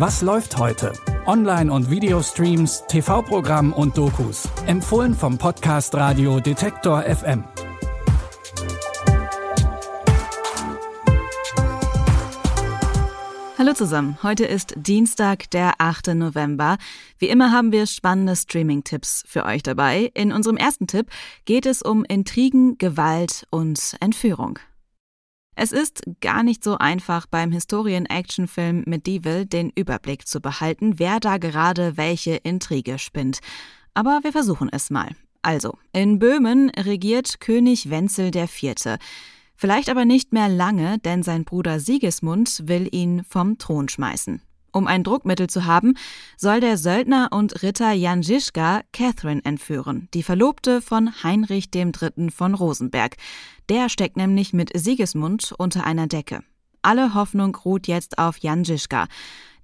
Was läuft heute? Online- und Videostreams, TV-Programm und Dokus. Empfohlen vom Podcast Radio Detektor FM. Hallo zusammen, heute ist Dienstag, der 8. November. Wie immer haben wir spannende Streaming-Tipps für euch dabei. In unserem ersten Tipp geht es um Intrigen, Gewalt und Entführung. Es ist gar nicht so einfach beim Historien-Actionfilm Medieval den Überblick zu behalten, wer da gerade welche Intrige spinnt. Aber wir versuchen es mal. Also, in Böhmen regiert König Wenzel IV. Vielleicht aber nicht mehr lange, denn sein Bruder Sigismund will ihn vom Thron schmeißen. Um ein Druckmittel zu haben, soll der Söldner und Ritter Jan Žižka Catherine entführen, die Verlobte von Heinrich III. von Rosenberg. Der steckt nämlich mit Sigismund unter einer Decke. Alle Hoffnung ruht jetzt auf Jan Žižka.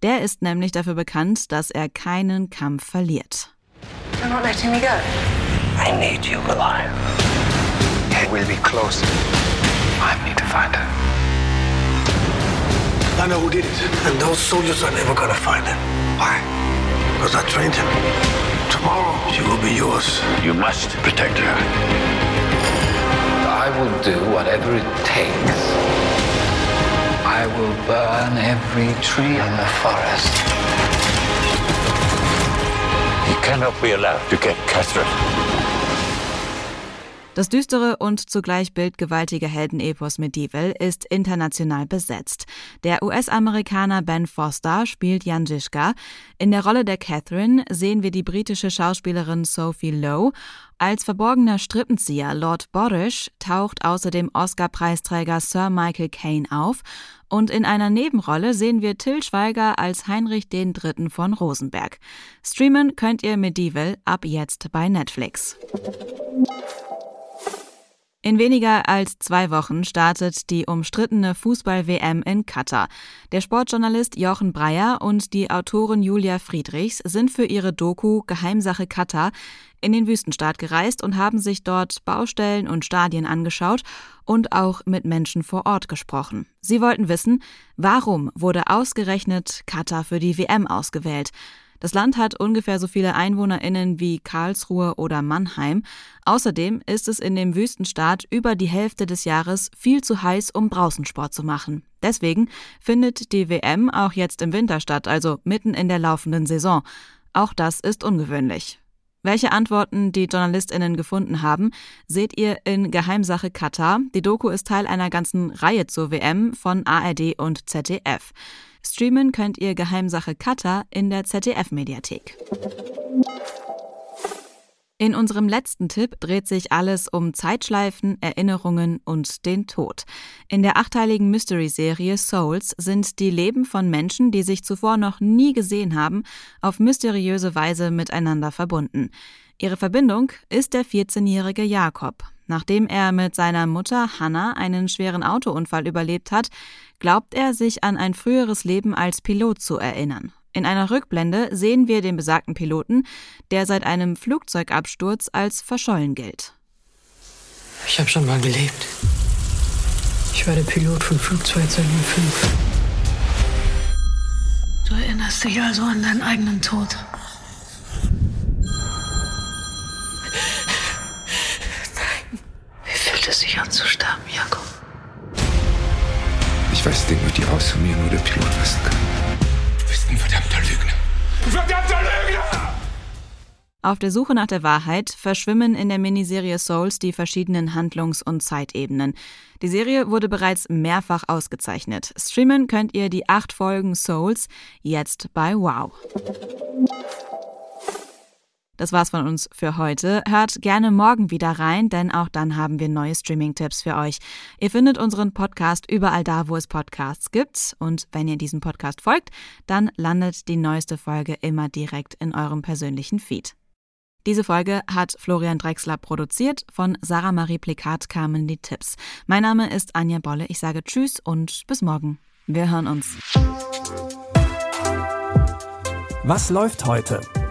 Der ist nämlich dafür bekannt, dass er keinen Kampf verliert. You're not letting me go. I need you alive. It will be close. I need to find her. I know who did it. And those soldiers are never gonna find him. Why? Because I trained him. Tomorrow, she will be yours. You must protect her. I will do whatever it takes. I will burn every tree in the forest. You cannot be allowed to get Catherine. Das düstere und zugleich bildgewaltige Heldenepos Medieval ist international besetzt. Der US-Amerikaner Ben Foster spielt Jan Žižka. In der Rolle der Catherine sehen wir die britische Schauspielerin Sophie Lowe. Als verborgener Strippenzieher Lord Boris taucht außerdem Oscar-Preisträger Sir Michael Caine auf und in einer Nebenrolle sehen wir Till Schweiger als Heinrich III. von Rosenberg. Streamen könnt ihr Medieval ab jetzt bei Netflix. In weniger als zwei Wochen startet die umstrittene Fußball-WM in Katar. Der Sportjournalist Jochen Breyer und die Autorin Julia Friedrichs sind für ihre Doku Geheimsache Katar in den Wüstenstaat gereist und haben sich dort Baustellen und Stadien angeschaut und auch mit Menschen vor Ort gesprochen. Sie wollten wissen, warum wurde ausgerechnet Katar für die WM ausgewählt? Das Land hat ungefähr so viele EinwohnerInnen wie Karlsruhe oder Mannheim. Außerdem ist es in dem Wüstenstaat über die Hälfte des Jahres viel zu heiß, um Brausensport zu machen. Deswegen findet die WM auch jetzt im Winter statt, also mitten in der laufenden Saison. Auch das ist ungewöhnlich. Welche Antworten die JournalistInnen gefunden haben, seht ihr in Geheimsache Katar. Die Doku ist Teil einer ganzen Reihe zur WM von ARD und ZDF. Streamen könnt ihr Geheimsache Cutter in der ZDF-Mediathek. In unserem letzten Tipp dreht sich alles um Zeitschleifen, Erinnerungen und den Tod. In der achteiligen Mystery-Serie Souls sind die Leben von Menschen, die sich zuvor noch nie gesehen haben, auf mysteriöse Weise miteinander verbunden. Ihre Verbindung ist der 14-jährige Jakob. Nachdem er mit seiner Mutter Hannah einen schweren Autounfall überlebt hat, glaubt er, sich an ein früheres Leben als Pilot zu erinnern. In einer Rückblende sehen wir den besagten Piloten, der seit einem Flugzeugabsturz als verschollen gilt. Ich habe schon mal gelebt. Ich war der Pilot von Flugzeug 205. Du erinnerst dich also an deinen eigenen Tod. Nein. Wie fühlt es sich an zu sterben, Jakob? Ich weiß Dinge, die außer mir nur der Pilot wissen kann. Bist ein verdammter Lügner. Verdammter Lügner! Auf der Suche nach der Wahrheit verschwimmen in der Miniserie Souls die verschiedenen Handlungs- und Zeitebenen. Die Serie wurde bereits mehrfach ausgezeichnet. Streamen könnt ihr die acht Folgen Souls jetzt bei Wow. Das war's von uns für heute. Hört gerne morgen wieder rein, denn auch dann haben wir neue Streaming-Tipps für euch. Ihr findet unseren Podcast überall da, wo es Podcasts gibt. Und wenn ihr diesem Podcast folgt, dann landet die neueste Folge immer direkt in eurem persönlichen Feed. Diese Folge hat Florian Drexler produziert. Von Sarah Marie Plikat kamen die Tipps. Mein Name ist Anja Bolle. Ich sage Tschüss und bis morgen. Wir hören uns. Was läuft heute?